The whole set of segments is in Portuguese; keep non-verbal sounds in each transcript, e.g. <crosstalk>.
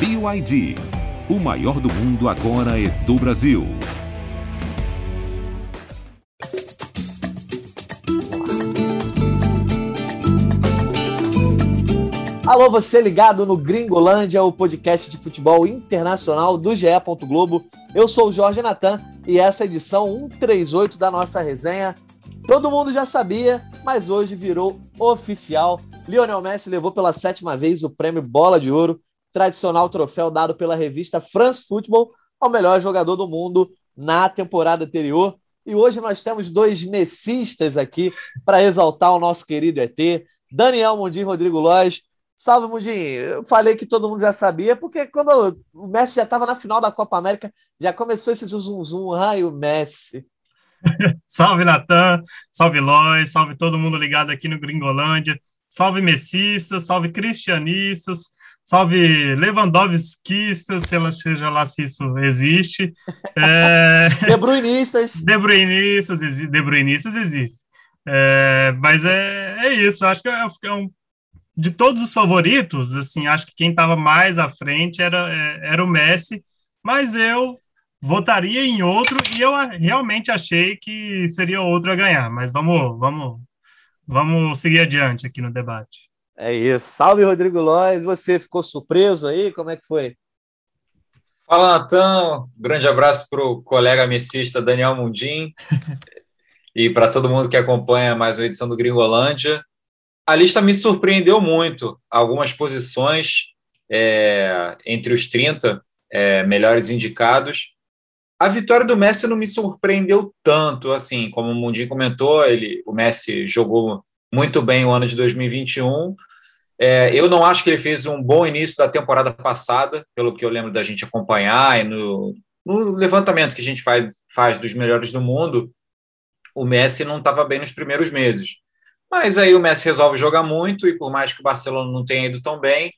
BYD. O maior do mundo agora é do Brasil. Alô, você ligado no Gringolândia, o podcast de futebol internacional do GE. Globo. Eu sou o Jorge Natan e essa é a edição 138 da nossa resenha. Todo mundo já sabia, mas hoje virou oficial. Lionel Messi levou pela sétima vez o prêmio Bola de Ouro, tradicional troféu dado pela revista France Football ao melhor jogador do mundo na temporada anterior. E hoje nós temos dois messistas aqui para exaltar o nosso querido ET, Daniel Mundim e Rodrigo Lois. Salve, Mundinho. Eu falei que todo mundo já sabia, porque quando o Messi já estava na final da Copa América, já começou esse zum zum, ai, o Messi. <laughs> salve, Natan, salve, Lois, salve todo mundo ligado aqui no Gringolândia, salve messistas, salve cristianistas, salve Lewandowskistas, seja lá se isso existe. É... <laughs> De Bruinistas. De Bruinistas, de Bruinistas existe. É, mas é, é isso, acho que é, é um de todos os favoritos, assim, acho que quem estava mais à frente era, é, era o Messi, mas eu votaria em outro e eu realmente achei que seria outro a ganhar. Mas vamos, vamos, vamos seguir adiante aqui no debate. É isso. Salve, Rodrigo Lois. Você ficou surpreso aí? Como é que foi? Fala, Natan. Grande abraço para o colega messista Daniel Mundim e para todo mundo que acompanha mais uma edição do Gringolândia a lista me surpreendeu muito. Algumas posições é, entre os 30 é, melhores indicados. A vitória do Messi não me surpreendeu tanto, assim, como o Mundi comentou, ele, o Messi jogou muito bem o ano de 2021. É, eu não acho que ele fez um bom início da temporada passada, pelo que eu lembro da gente acompanhar e no, no levantamento que a gente faz, faz dos melhores do mundo, o Messi não estava bem nos primeiros meses. Mas aí o Messi resolve jogar muito e por mais que o Barcelona não tenha ido tão bem,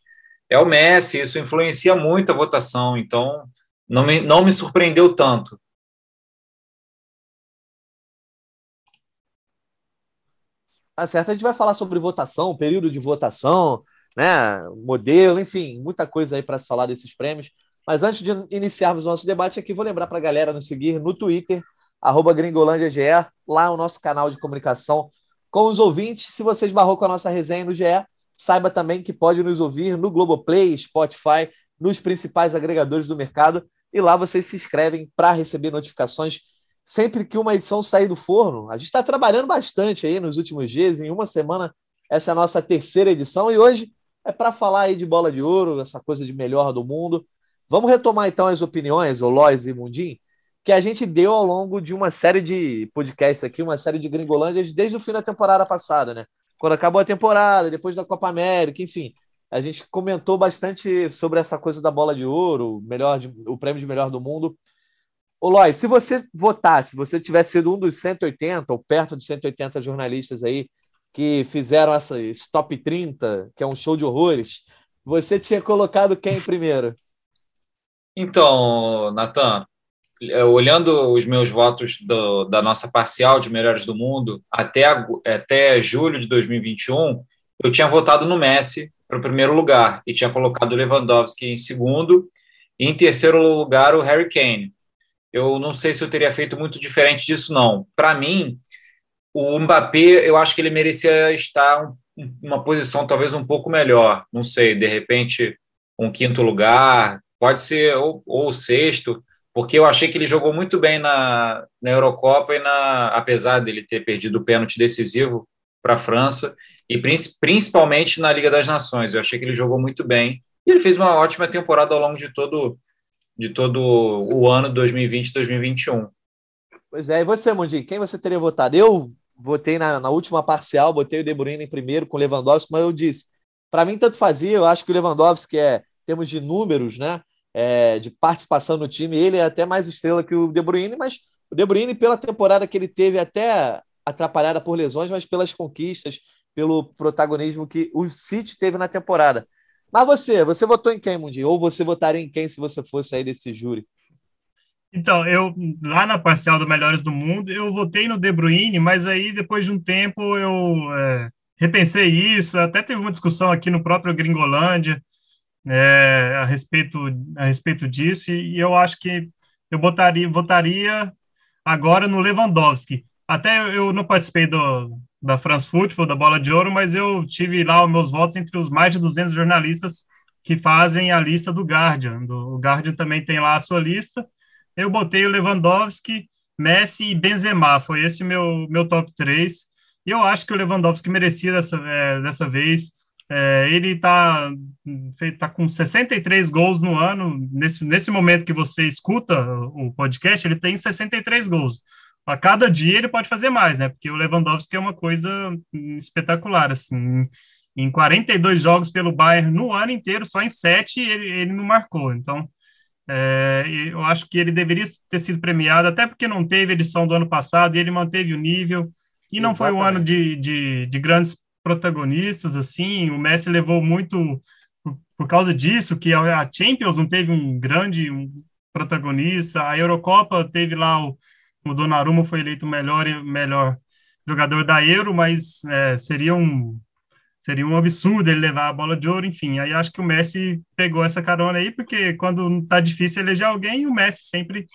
é o Messi, isso influencia muito a votação, então não me, não me surpreendeu tanto. Tá certo, a gente vai falar sobre votação, período de votação, né, modelo, enfim, muita coisa aí para se falar desses prêmios. Mas antes de iniciarmos o nosso debate aqui, vou lembrar para a galera nos seguir no Twitter, arroba GringolândiaGE, lá o nosso canal de comunicação com os ouvintes. Se você esbarrou com a nossa resenha no GE, saiba também que pode nos ouvir no Globoplay, Spotify, nos principais agregadores do mercado. E lá vocês se inscrevem para receber notificações sempre que uma edição sair do forno. A gente está trabalhando bastante aí nos últimos dias. Em uma semana, essa é a nossa terceira edição. E hoje é para falar aí de bola de ouro, essa coisa de melhor do mundo. Vamos retomar então as opiniões, o Lois e Mundim, que a gente deu ao longo de uma série de podcasts aqui, uma série de gringolândias desde o fim da temporada passada, né? Quando acabou a temporada, depois da Copa América, enfim. A gente comentou bastante sobre essa coisa da bola de ouro, melhor de, o prêmio de melhor do mundo. Ô, Lois, se você votasse, se você tivesse sido um dos 180 ou perto de 180 jornalistas aí que fizeram essa top 30, que é um show de horrores, você tinha colocado quem primeiro? Então, Natan, é, olhando os meus votos do, da nossa parcial de melhores do mundo até, até julho de 2021, eu tinha votado no Messi para o primeiro lugar e tinha colocado o Lewandowski em segundo e em terceiro lugar o Harry Kane. Eu não sei se eu teria feito muito diferente disso, não. Para mim, o Mbappé, eu acho que ele merecia estar em uma posição talvez um pouco melhor. Não sei, de repente, um quinto lugar, pode ser ou, ou sexto porque eu achei que ele jogou muito bem na, na Eurocopa e na, apesar dele ter perdido o pênalti decisivo para a França e principalmente na Liga das Nações, eu achei que ele jogou muito bem e ele fez uma ótima temporada ao longo de todo de todo o ano 2020-2021. Pois é, e você, Mundi, quem você teria votado? Eu votei na, na última parcial, botei o De Bruyne em primeiro com o Lewandowski, mas eu disse, para mim tanto fazia, eu acho que o Lewandowski é, temos de números, né? é, de participação no time. Ele é até mais estrela que o De Bruyne, mas o De Bruyne, pela temporada que ele teve, até atrapalhada por lesões, mas pelas conquistas, pelo protagonismo que o City teve na temporada. Mas você, você votou em quem, Mundi? Ou você votaria em quem se você fosse aí desse júri? Então, eu lá na parcial do Melhores do Mundo, eu votei no De Bruyne, mas aí depois de um tempo eu é, repensei isso, até teve uma discussão aqui no próprio Gringolândia, é, a respeito a respeito disso e, eu acho que eu botaria votaria agora no Lewandowski. Até eu não participei do, da France Football, da Bola de Ouro, mas eu tive lá os meus votos entre os mais de 200 jornalistas que fazem a lista do Guardian. O Guardian também tem lá a sua lista. Eu botei o Lewandowski, Messi e Benzema. Foi esse meu, meu top 3. E eu acho que o Lewandowski merecia dessa, é, dessa vez. É, ele está tá com 63 gols no ano. Nesse, nesse momento que você escuta o podcast, ele tem 63 gols. A cada dia ele pode fazer mais, né? Porque o Lewandowski é uma coisa espetacular, assim. Em 42 jogos pelo Bayern no ano inteiro, só em 7 ele, ele não marcou. Então, é, eu acho que ele deveria ter sido premiado, até porque não teve edição do ano passado e ele manteve o nível. E não Exatamente. foi um ano de, de, de grandes protagonistas, assim, o Messi levou muito por, por, causa disso, que a Champions não teve um grande um protagonista, a Eurocopa teve lá o, o Donnarumma foi eleito o melhor, melhor jogador da Euro, mas é, seria um seria um absurdo ele levar a bola de ouro, enfim, aí acho que o Messi pegou essa carona aí, porque quando tá difícil eleger alguém, o Messi sempre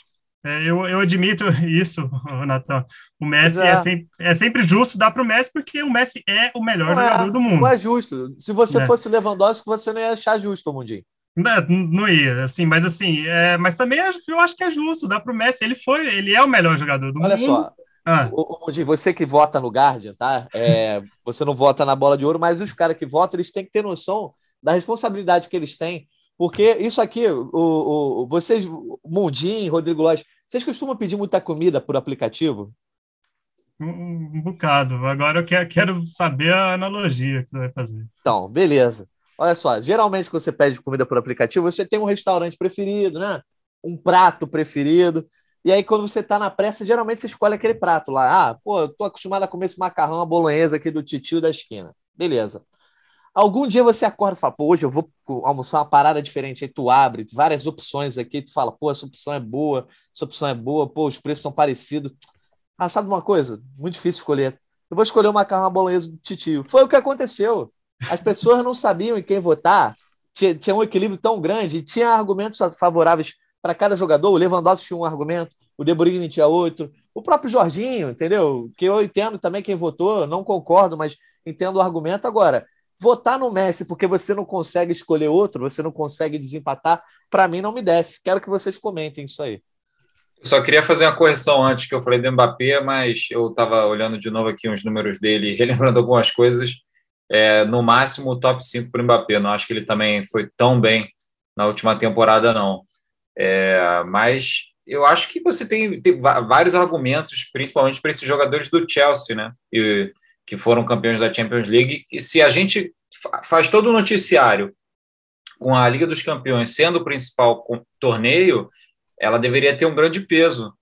é, eu, eu admito <laughs> isso, Natan. O Messi é. é. sempre, é sempre justo dar para o Messi, porque o Messi é o melhor não é, jogador é, do mundo. Não é justo. Se você é. fosse o Lewandowski, você não ia achar justo, Mundinho. Não, não ia, assim, mas assim, é, mas também eu acho que é justo, dá para o Messi, ele foi, ele é o melhor jogador do Olha mundo. Olha só, ah. o, o, você que vota no Guardian, tá? É, <laughs> você não vota na bola de ouro, mas os caras que votam, eles têm que ter noção da responsabilidade que eles têm, porque isso aqui, o, o, vocês, Mundinho, Rodrigo Lóis, vocês costumam pedir muita comida por aplicativo? Um, um bocado. Agora eu quero, quero, saber a analogia que você vai fazer. Então, beleza. Olha só, geralmente quando você pede comida por aplicativo, você tem um restaurante preferido, né? Um prato preferido. E aí, quando você está na pressa, geralmente você escolhe aquele prato lá. Ah, pô, eu tô acostumado a comer esse macarrão, a bolonhesa aqui do titio da esquina. Beleza. Algum dia você acorda e fala, pô, hoje eu vou almoçar uma parada diferente. Aí tu abre várias opções aqui, tu fala, pô, essa opção é boa, essa opção é boa, pô, os preços são parecidos. Ah, sabe uma coisa? Muito difícil escolher. Eu vou escolher o macarrão bolonhesa do titio. Foi o que aconteceu. As pessoas não sabiam em quem votar. Tinha, tinha um equilíbrio tão grande, tinha argumentos favoráveis para cada jogador. O Lewandowski tinha um argumento, o De Bruyne tinha outro. O próprio Jorginho, entendeu? Que eu entendo também quem votou, não concordo, mas entendo o argumento. Agora, votar no Messi porque você não consegue escolher outro, você não consegue desempatar, para mim não me desce. Quero que vocês comentem isso aí. Eu só queria fazer uma correção antes que eu falei do Mbappé, mas eu estava olhando de novo aqui os números dele relembrando algumas coisas. É, no máximo, top 5 para o Mbappé. Não acho que ele também foi tão bem na última temporada, não. É, mas eu acho que você tem, tem vários argumentos, principalmente para esses jogadores do Chelsea, né? E, que foram campeões da Champions League. E se a gente faz todo o noticiário com a Liga dos Campeões sendo o principal torneio, ela deveria ter um grande peso.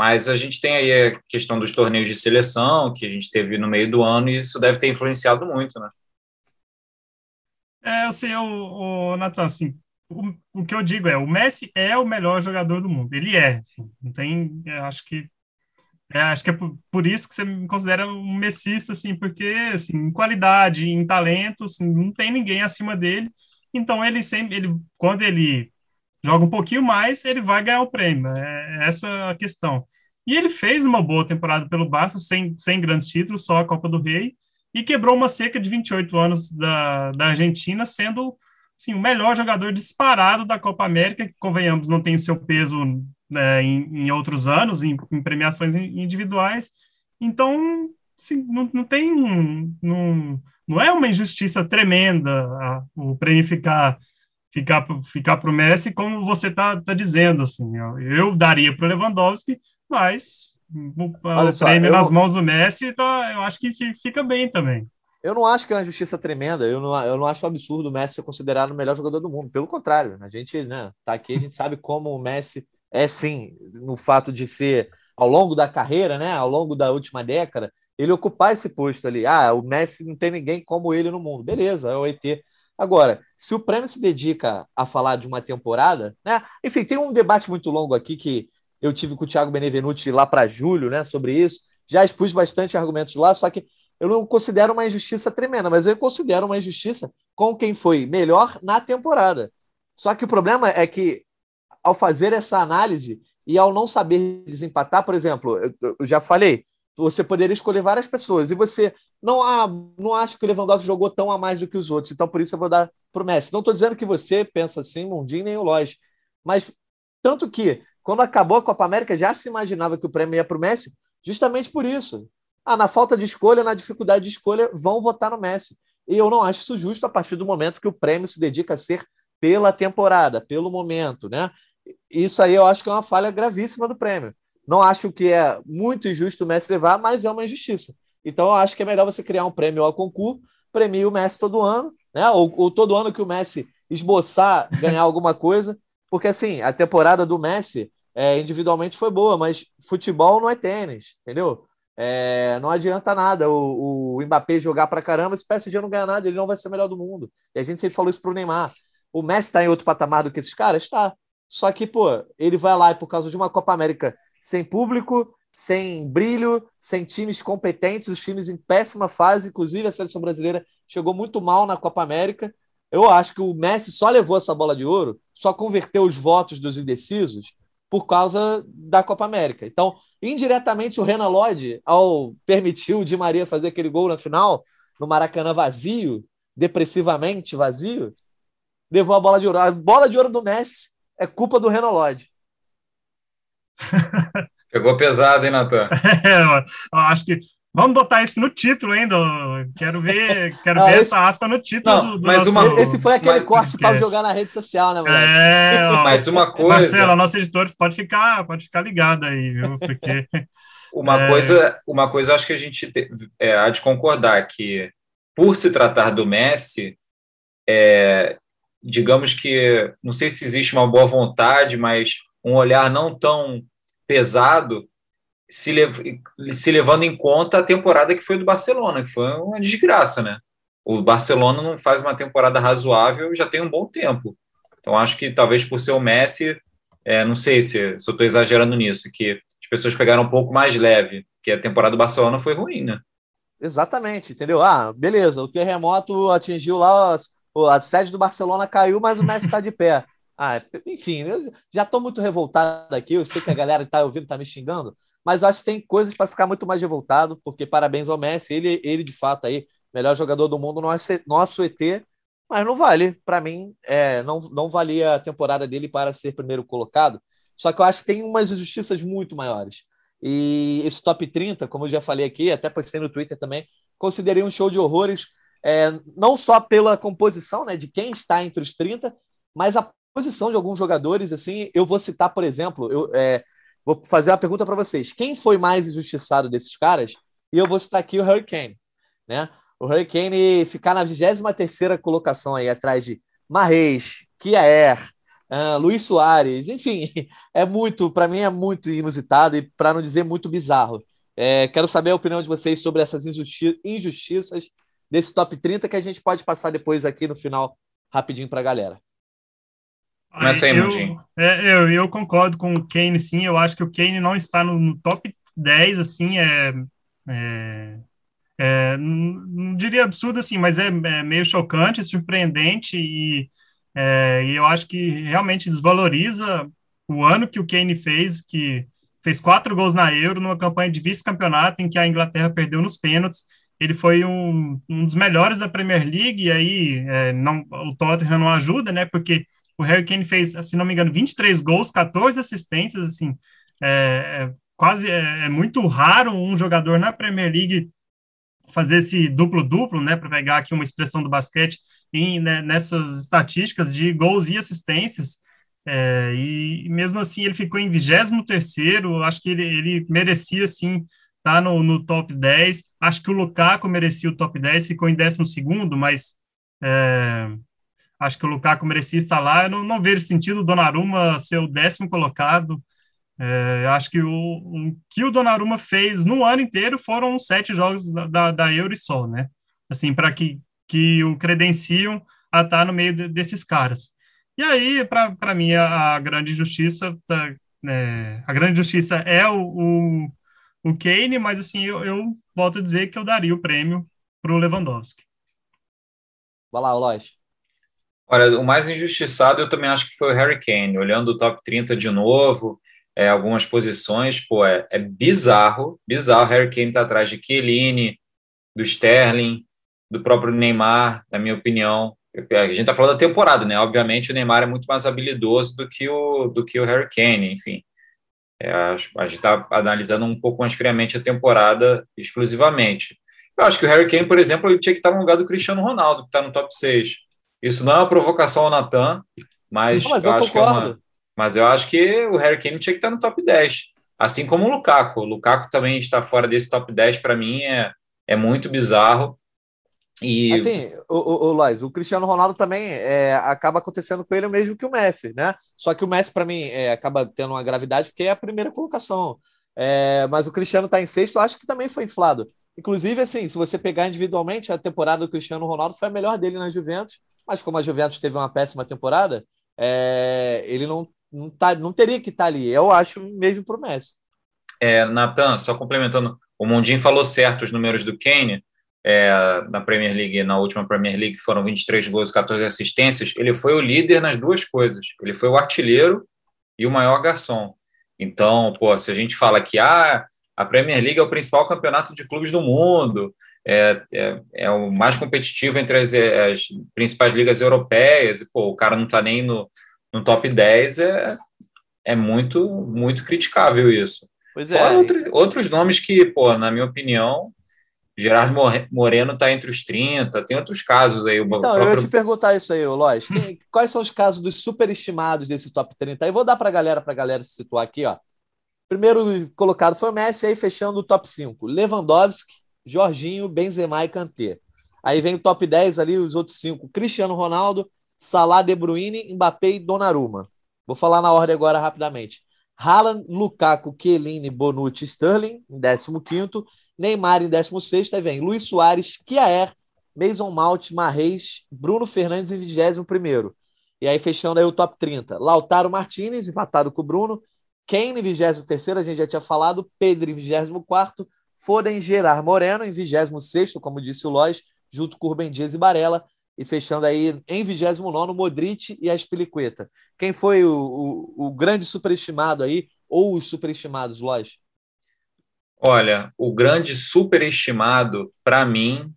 Mas a gente tem aí a questão dos torneios de seleção, que a gente teve no meio do ano, e isso deve ter influenciado muito, né? É, assim, o, o Nathan, assim, o, o que eu digo é, o Messi é o melhor jogador do mundo. Ele é, assim, não tem, acho que é, acho que é por, isso que você me considera um messista, assim, porque, assim, em qualidade, em talento, assim, não tem ninguém acima dele. Então, ele sempre, ele, quando ele joga um pouquinho mais, ele vai ganhar o prêmio. É, é essa a questão. E ele fez uma boa temporada pelo Barça, sem, sem grandes títulos, só a Copa do Rei, e quebrou uma cerca de 28 anos da, da Argentina, sendo assim, o melhor jogador disparado da Copa América, que, convenhamos, não tem seu peso né, em, em, outros anos, em, em, premiações individuais. Então, assim, não, não tem. Não, não é uma injustiça tremenda a, o prêmio ficar ficar ficar para o Messi, como você está tá dizendo. Assim, eu, eu daria para o Lewandowski, mas o, o só, prêmio eu... nas mãos do Messi, tá, eu acho que fica bem também. Eu não acho que é uma justiça tremenda, eu não, eu não acho absurdo o Messi ser considerado o melhor jogador do mundo. Pelo contrário, a gente né, tá aqui, a gente sabe como o Messi é sim, no fato de ser ao longo da carreira, né, ao longo da última década, ele ocupar esse posto ali. Ah, o Messi não tem ninguém como ele no mundo. Beleza, é o ET. Agora, se o prêmio se dedica a falar de uma temporada, né? Enfim, tem um debate muito longo aqui que eu tive com o Thiago Benevenuti lá para julho, né, sobre isso. Já expus bastante argumentos lá, só que eu não considero uma injustiça tremenda, mas eu considero uma injustiça com quem foi melhor na temporada. Só que o problema é que, ao fazer essa análise e ao não saber desempatar, por exemplo, eu, já falei, você poderia escolher várias pessoas e você não, ah, não acho que o Lewandowski jogou tão a mais do que os outros, então por isso eu vou dar para o Messi. Não estou dizendo que você pensa assim, Mundinho nem o Lois, mas tanto que quando acabou a Copa América já se imaginava que o prêmio ia para o Messi, justamente por isso. Ah, na falta de escolha, na dificuldade de escolha, vão votar no Messi. E eu não acho isso justo a partir do momento que o prêmio se dedica a ser pela temporada, pelo momento, né? Isso aí eu acho que é uma falha gravíssima do prêmio. Não acho que é muito injusto o Messi levar, mas é uma injustiça. Então eu acho que é melhor você criar um prêmio ao concurso, premie o Messi todo ano, né? Ou, ou todo ano que o Messi esboçar ganhar alguma coisa, porque assim, a temporada do Messi é, individualmente foi boa, mas futebol não é tênis, entendeu? É, não adianta nada o, o Mbappé jogar pra caramba, se o PSG não ganhar nada, ele não vai ser o melhor do mundo. E a gente sempre falou isso pro Neymar. O Messi está em outro patamar do que esses caras? Está. Só que, pô, ele vai lá e por causa de uma Copa América sem público, sem brilho, sem times competentes, os times em péssima fase, inclusive a seleção brasileira chegou muito mal na Copa América. Eu acho que o Messi só levou essa bola de ouro, só converteu os votos dos indecisos por causa da Copa América. Então, indiretamente, o Renan Lodge, ao permitir o Di Maria fazer aquele gol na final, no Maracanã vazio, depressivamente vazio, levou a bola de ouro. A bola de ouro do Messi é culpa do Renan Lodge. <laughs> Pegou pesado, hein, Natan? <laughs> É, eu acho que Vamos botar isso no título ainda. Quero ver, quero ah, ver esse... essa aspa no título não, do, do mas nosso... uma... Esse foi aquele mas... corte para jogar na rede social, né, moleque? É, <laughs> ó, mas uma coisa. Marcelo, nosso editor pode ficar, pode ficar ligado aí, viu? Porque. <laughs> uma, é... coisa, uma coisa acho que a gente te, é, há de concordar que, por se tratar do Messi, é, digamos que, não sei se existe uma boa vontade, mas um olhar não tão pesado se, se levando em conta a temporada que foi do Barcelona, que foi uma desgraça, né? O Barcelona não faz uma temporada razoável já tem um bom tempo. Então, acho que talvez por ser o Messi, é, não sei se, se eu estou exagerando nisso, que as pessoas pegaram um pouco mais leve, que a temporada do Barcelona foi ruim, né? Exatamente, entendeu? Ah, beleza, o terremoto atingiu lá, a sede do Barcelona caiu, mas o Messi está de pé. <laughs> Ah, enfim, eu já estou muito revoltado aqui, eu sei que a galera que está ouvindo está me xingando, mas acho que tem coisas para ficar muito mais revoltado, porque parabéns ao Messi, ele, ele de fato aí, melhor jogador do mundo, nosso, nosso ET, mas não vale. Para mim, é, não, não valia a temporada dele para ser primeiro colocado. Só que eu acho que tem umas injustiças muito maiores. E esse top 30, como eu já falei aqui, até postei no Twitter também, considerei um show de horrores, é, não só pela composição né, de quem está entre os 30, mas a posição de alguns jogadores. Assim, eu vou citar, por exemplo, eu, é, Vou fazer uma pergunta para vocês. Quem foi mais injustiçado desses caras? E eu vou citar aqui o Hurricane. Né? O Hurricane ficar na 23 colocação aí, atrás de Marreis, Kiaer, uh, Luiz Soares, enfim, <laughs> é muito, para mim é muito inusitado e, para não dizer, muito bizarro. É, quero saber a opinião de vocês sobre essas injusti injustiças desse top 30 que a gente pode passar depois aqui no final, rapidinho para a galera. Aí, eu, é, eu, eu concordo com o Kane, sim. Eu acho que o Kane não está no, no top 10, assim, é, é, é não, não, diria absurdo, assim, mas é, é meio chocante, surpreendente e, é, e eu acho que realmente desvaloriza o ano que o Kane fez, que fez quatro gols na Euro, numa campanha de vice-campeonato em que a Inglaterra perdeu nos pênaltis. Ele foi um, um dos melhores da Premier League, e aí é, não, o Tottenham não ajuda, né? Porque o Harry Kane fez, se não me engano, 23 gols, 14 assistências, assim, é, é quase é, é, muito raro um jogador na Premier League fazer esse duplo-duplo, né, para pegar aqui uma expressão do basquete, em, né, nessas estatísticas de gols e assistências, é, e mesmo assim ele ficou em 23º, acho que ele, ele merecia, sim, estar tá no, no top 10, acho que o Lukaku merecia o top 10, ficou em 12º, mas é, Acho que o Lukaku merecia estar lá. Eu não, não vejo sentido o Donnarumma ser o décimo colocado. É, acho que o, o, que o Donnarumma fez no ano inteiro foram sete jogos da, da, da Euro e só, né? Assim, para que, que o credenciam a estar no meio de, desses caras. E aí, para mim, a, a, grande justiça, tá, é, a grande justiça é o, o, o Kane, mas assim, eu, eu volto a dizer que eu daria o prêmio para o Lewandowski. Vai lá, Lois. Olha, o mais injustiçado eu também acho que foi o Harry Kane. Olhando o top 30 de novo, é, algumas posições, pô, é, é bizarro, bizarro. Harry Kane tá atrás de Chiellini, do Sterling, do próprio Neymar, na minha opinião. A gente tá falando da temporada, né? Obviamente o Neymar é muito mais habilidoso do que o, do que o Harry Kane, enfim. É, a, gente está analisando um pouco mais friamente a temporada exclusivamente. Eu acho que o Harry Kane, por exemplo, ele tinha que estar no lugar do Cristiano Ronaldo, que está no top 6. Isso não é uma provocação ao Natan, mas, não, mas eu, eu acho concordo. que é uma, mas eu acho que o Harry Kane tinha que estar no top 10. Assim como o Lukaku. O Lukaku também está fora desse top 10, para mim é, é muito bizarro. E... Assim, o, o, o Lois, o Cristiano Ronaldo também é, acaba acontecendo com ele o mesmo que o Messi, né? Só que o Messi, para mim, é, acaba tendo uma gravidade porque é a primeira colocação. É, mas o Cristiano está em sexto, acho que também foi inflado. Inclusive, assim, se você pegar individualmente, a temporada do Cristiano Ronaldo foi a melhor dele na Juventus, mas como a Juventus teve uma péssima temporada, é, ele não, não, tá, não teria que estar tá ali. Eu acho mesmo para o Messi. É, Natan, só complementando, o Mundinho falou certo os números do Kane, é, na Premier League, na última Premier League, foram 23 gols e 14 assistências. Ele foi o líder nas duas coisas. Ele foi o artilheiro e o maior garçom. Então, pô, se a gente fala que ah, a Premier League é o principal campeonato de clubes do mundo, é, é, é o mais competitivo entre as, as, principais ligas europeias, e pô, o cara não está nem no, no top 10, é, é muito, muito criticável isso. Pois é. Fora outro, outros nomes que, pô, na minha opinião, Gerardo Moreno está entre os 30, tem outros casos aí. Então, próprio... eu ia te perguntar isso aí, Lois. quais são os casos dos superestimados desse top 30? Aí vou dar para a galera, para a galera se situar aqui, ó. Primeiro colocado foi o Messi, aí fechando o top 5. Lewandowski, Jorginho, Benzema e Kanté. Aí vem o top 10 ali, os outros cinco. Cristiano Ronaldo, Salah, De Bruyne, Mbappé e Donnarumma. Vou falar na ordem agora rapidamente. Haaland, Lukaku, Chiellini, Bonucci, Sterling, em 15º. Neymar em 16 aí vem Luiz Soares, Kiaer, Mason Mount, Marreis, Bruno Fernandes em 21 E aí fechando aí o top 30. Lautaro Martinez, empatado com o Bruno. Kane em 23 a gente já tinha falado. Pedro em 24 Foden Gerard Moreno em 26 como disse o Lois, junto com o Rubem Dias e Barella. E fechando aí em 29 Modric e a Espiliqueta. Quem foi o, o, o grande superestimado aí, ou os superestimados, Lois? Olha, o grande superestimado, para mim,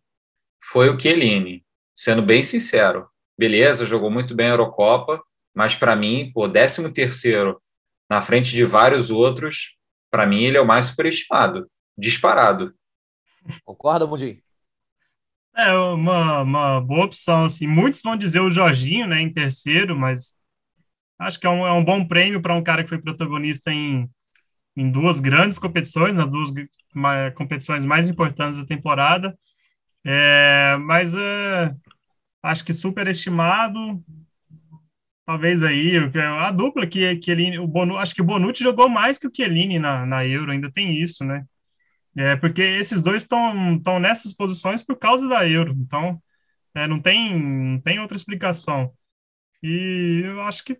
foi o Chiellini, sendo bem sincero. Beleza, jogou muito bem a Eurocopa, mas para mim, pô, 13 terceiro na frente de vários outros, para mim ele é o mais superestimado, disparado. Concorda, Mundinho? É uma, uma boa opção, assim. Muitos vão dizer o Jorginho, né, em terceiro, mas acho que é um, é um bom prêmio para um cara que foi protagonista em em duas grandes competições, nas duas competições mais importantes da temporada. É, mas é, acho que superestimado, talvez aí, a dupla que, que ele, o Bonu, acho que o Bonucci jogou mais que o Chiellini na, na Euro, ainda tem isso, né? É, porque esses dois estão nessas posições por causa da Euro, então é, não, tem, não tem outra explicação. E eu acho que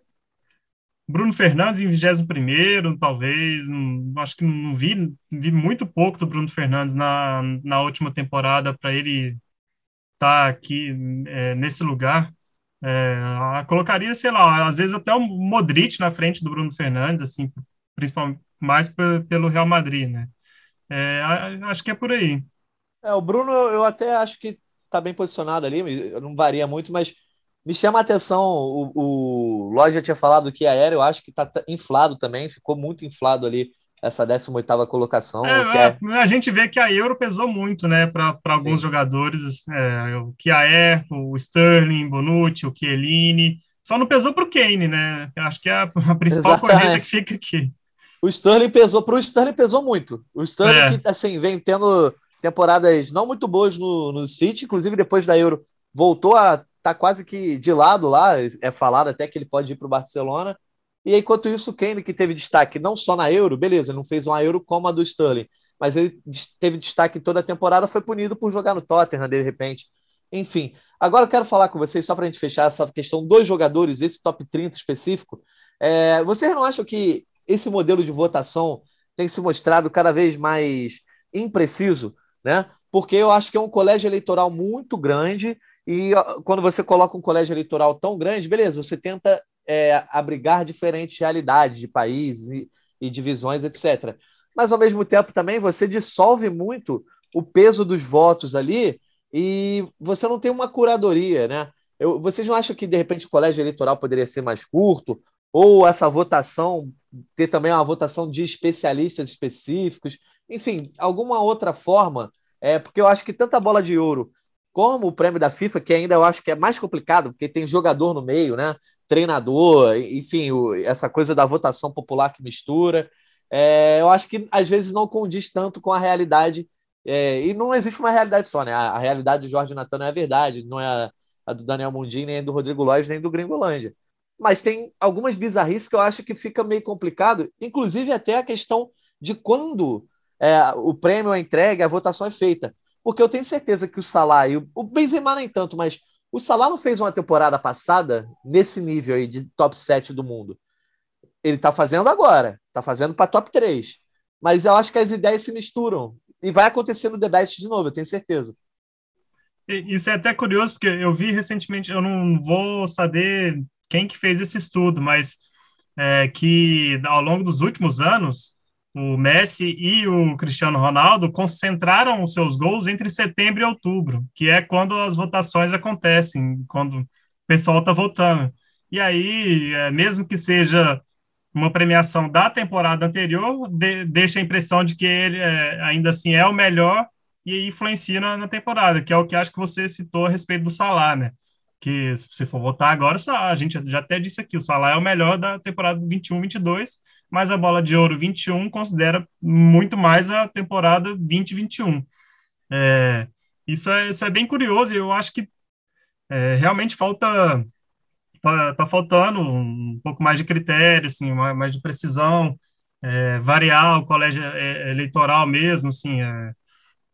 Bruno Fernandes em 21 talvez. Não, acho que não vi, vi muito pouco do Bruno Fernandes na, na última temporada para ele estar tá aqui é, nesse lugar. É, colocaria, sei lá, às vezes até o Modric na frente do Bruno Fernandes, assim, principalmente mais pelo Real Madrid, né? É, acho que é por aí. É, o Bruno, eu até acho que está bem posicionado ali, não varia muito, mas me chama a atenção, o, o Loja tinha falado que aéreo, eu acho que está inflado também, ficou muito inflado ali essa 18ª colocação. É, é... A gente vê que a Euro pesou muito, né, para alguns Sim. jogadores, é, o Kiaer, o Sterling, Bonucci, o Chiellini, só não pesou para o Kane, né, acho que é a, a principal corrida que fica aqui. O Sterling pesou, para o Sterling pesou muito. O Sterling, é. que assim, vem tendo temporadas não muito boas no, no City, inclusive depois da Euro voltou a tá quase que de lado lá, é falado até que ele pode ir para o Barcelona. E enquanto isso, o Kane, que teve destaque não só na Euro, beleza, não fez uma Euro como a do Sterling, mas ele teve destaque toda a temporada, foi punido por jogar no Tottenham de repente. Enfim, agora eu quero falar com vocês, só para a gente fechar essa questão dos jogadores, esse top 30 específico. É, vocês não acham que esse modelo de votação tem se mostrado cada vez mais impreciso, né? Porque eu acho que é um colégio eleitoral muito grande e quando você coloca um colégio eleitoral tão grande, beleza, você tenta é, abrigar diferentes realidades de países e, e divisões, etc. Mas ao mesmo tempo também você dissolve muito o peso dos votos ali e você não tem uma curadoria, né? Eu, vocês não acham que de repente o colégio eleitoral poderia ser mais curto ou essa votação ter também uma votação de especialistas específicos, enfim, alguma outra forma, é, porque eu acho que tanto a bola de ouro como o prêmio da FIFA, que ainda eu acho que é mais complicado, porque tem jogador no meio, né? Treinador, enfim, o, essa coisa da votação popular que mistura. É, eu acho que às vezes não condiz tanto com a realidade. É, e não existe uma realidade só, né? A, a realidade do Jorge Natan não é a verdade, não é a, a do Daniel Mundin, nem do Rodrigo Lois, nem do Gringolândia mas tem algumas bizarrices que eu acho que fica meio complicado, inclusive até a questão de quando é, o prêmio é entregue, a votação é feita. Porque eu tenho certeza que o Salah e o, o Benzema nem tanto, mas o Salah não fez uma temporada passada nesse nível aí de top 7 do mundo. Ele está fazendo agora, está fazendo para top 3. Mas eu acho que as ideias se misturam. E vai acontecer no debate de novo, eu tenho certeza. Isso é até curioso, porque eu vi recentemente, eu não vou saber quem que fez esse estudo, mas é, que ao longo dos últimos anos, o Messi e o Cristiano Ronaldo concentraram os seus gols entre setembro e outubro, que é quando as votações acontecem, quando o pessoal está votando. E aí, é, mesmo que seja uma premiação da temporada anterior, de, deixa a impressão de que ele é, ainda assim é o melhor e influencia na, na, temporada, que é o que acho que você citou a respeito do Salah, né? Que se você for votar agora, a gente já até disse aqui, o Salah é o melhor da temporada 21-22, mas a bola de ouro 21 considera muito mais a temporada 2021. É, isso, é, isso é bem curioso e eu acho que é, realmente falta tá, tá, faltando um pouco mais de critério, assim, mais, de precisão, é, variar o colégio é, eleitoral mesmo, assim, é,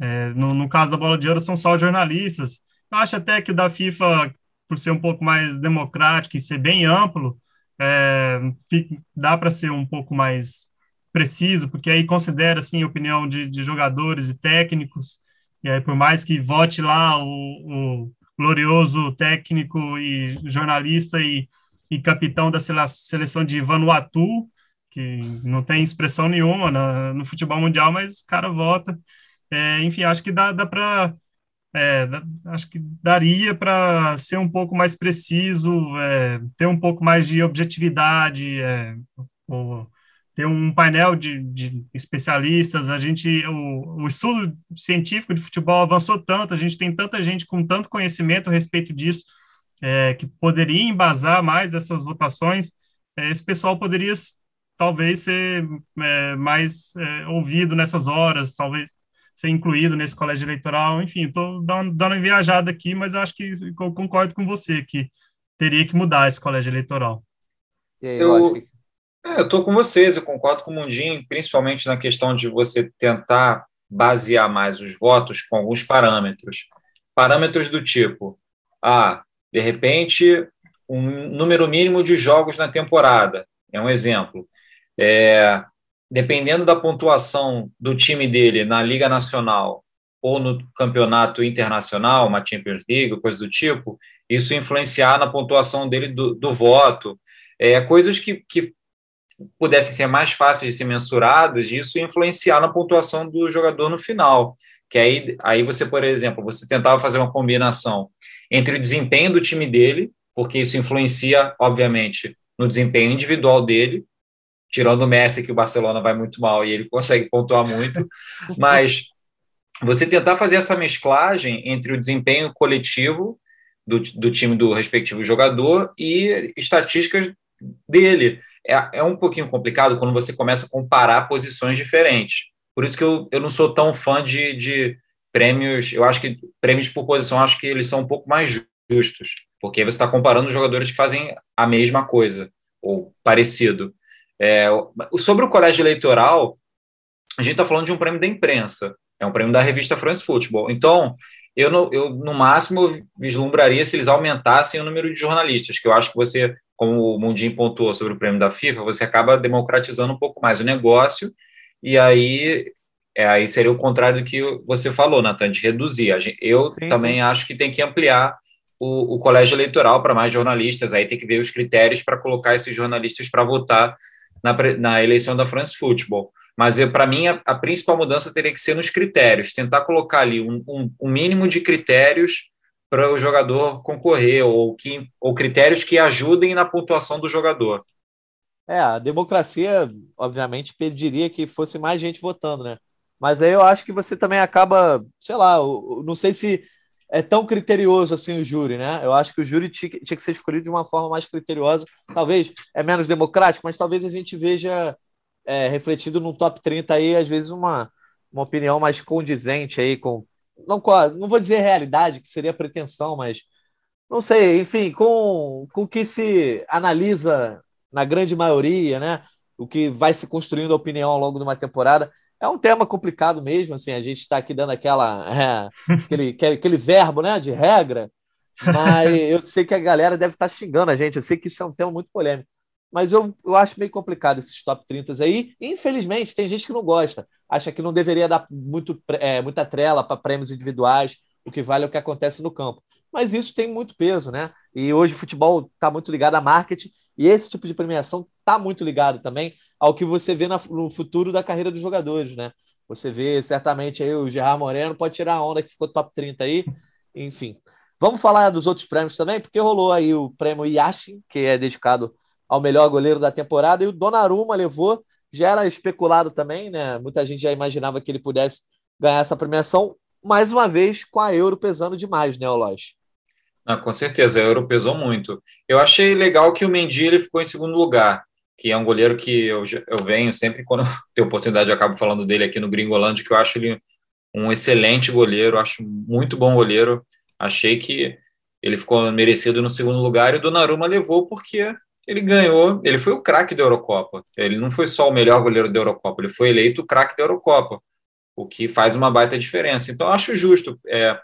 é, no, no caso da bola de ouro são só jornalistas. Acho até que o da FIFA por ser um pouco mais democrático e ser bem amplo, é, fica, dá para ser um pouco mais preciso, porque aí considera assim a opinião de, de, jogadores e técnicos, e aí por mais que vote lá o, o glorioso técnico e jornalista e, e capitão da seleção de Vanuatu, que não tem expressão nenhuma no, no futebol mundial, mas o cara vota. É, enfim, acho que dá, dá para é, acho que daria para ser um pouco mais preciso, é, ter um pouco mais de objetividade, é, ter um painel de, de, especialistas. A gente, o, o, estudo científico de futebol avançou tanto, a gente tem tanta gente com tanto conhecimento a respeito disso, é, que poderia embasar mais essas votações. É, esse pessoal poderia talvez ser é, mais ouvido nessas horas, talvez ser incluído nesse colégio eleitoral. Enfim, estou dando, dando uma viajada aqui, mas acho que eu concordo com você que teria que mudar esse colégio eleitoral. Eu é, estou com vocês, eu concordo com o Mundinho, principalmente na questão de você tentar basear mais os votos com alguns parâmetros. Parâmetros do tipo, ah, de repente, um número mínimo de jogos na temporada, é um exemplo. É, dependendo da pontuação do time dele na Liga Nacional ou no campeonato internacional, uma Champions League, coisa do tipo, isso influenciar na pontuação dele do, do voto. É, coisas que, que pudessem ser mais fáceis de ser mensuradas, isso influenciar na pontuação do jogador no final. Que aí, aí você, por exemplo, você tentava fazer uma combinação entre o desempenho do time dele, porque isso influencia, obviamente, no desempenho individual dele, tirando o Messi, que o Barcelona vai muito mal e ele consegue pontuar muito, <laughs> mas você tentar fazer essa mesclagem entre o desempenho coletivo do, do time do respectivo jogador e estatísticas dele. É, é um pouquinho complicado quando você começa a comparar posições diferentes. Por isso que eu, eu não sou tão fã de, de prêmios, eu acho que prêmios por posição, acho que eles são um pouco mais justos, porque você está comparando jogadores que fazem a mesma coisa, ou parecido. É, sobre o colégio eleitoral, a gente está falando de um prêmio da imprensa, é um prêmio da revista France Football. Então, eu no, eu, no máximo, vislumbraria se eles aumentassem o número de jornalistas, que eu acho que você, como o Mundinho pontuou sobre o prêmio da FIFA, você acaba democratizando um pouco mais o negócio e aí é, aí seria o contrário do que você falou, Natan, de reduzir. Eu sim, também sim. acho que tem que ampliar o, o colégio eleitoral para mais jornalistas, aí tem que ver os critérios para colocar esses jornalistas para votar na, na eleição da France Football. Mas para mim a, a, principal mudança teria que ser nos critérios, tentar colocar ali um, um, um mínimo de critérios para o jogador concorrer, ou, que, ou critérios que ajudem na pontuação do jogador. É, a democracia, obviamente, pediria que fosse mais gente votando, né? Mas aí eu acho que você também acaba, sei lá, não sei se é tão criterioso assim o júri, né? Eu acho que o júri tinha, tinha que ser escolhido de uma forma mais criteriosa. Talvez é menos democrático, mas talvez a gente veja é, refletido no top 30 aí, às vezes, uma, uma opinião mais condizente aí com. Não, não vou dizer realidade, que seria pretensão, mas não sei, enfim, com o que se analisa na grande maioria, né? O que vai se construindo a opinião ao longo de uma temporada. É um tema complicado mesmo, assim, a gente está aqui dando aquela, é, aquele, aquele verbo né, de regra, mas <laughs> eu sei que a galera deve estar tá xingando a gente, eu sei que isso é um tema muito polêmico, mas eu, eu acho meio complicado esses top 30 aí, infelizmente tem gente que não gosta, acha que não deveria dar muito, é, muita trela para prêmios individuais, o que vale é o que acontece no campo, mas isso tem muito peso, né, e hoje o futebol está muito ligado a marketing, e esse tipo de premiação está muito ligado também ao que você vê no futuro da carreira dos jogadores, né? Você vê certamente aí o Gerard Moreno pode tirar a onda que ficou top 30 aí, enfim. Vamos falar dos outros prêmios também, porque rolou aí o prêmio Yashin, que é dedicado ao melhor goleiro da temporada, e o Donnarumma levou, já era especulado também, né? Muita gente já imaginava que ele pudesse ganhar essa premiação, mais uma vez com a Euro pesando demais, né, Oloz? Ah, com certeza, a Euro pesou muito. Eu achei legal que o Mendy ele ficou em segundo lugar que é um goleiro que eu, eu venho sempre quando <laughs> tenho oportunidade, eu acabo falando dele aqui no Gringolândia, que eu acho ele um excelente goleiro, acho muito bom goleiro. Achei que ele ficou merecido no segundo lugar e o Donnarumma levou porque ele ganhou, ele foi o craque da Eurocopa. Ele não foi só o melhor goleiro da Eurocopa, ele foi eleito o craque da Eurocopa, o que faz uma baita diferença. Então, acho justo. É,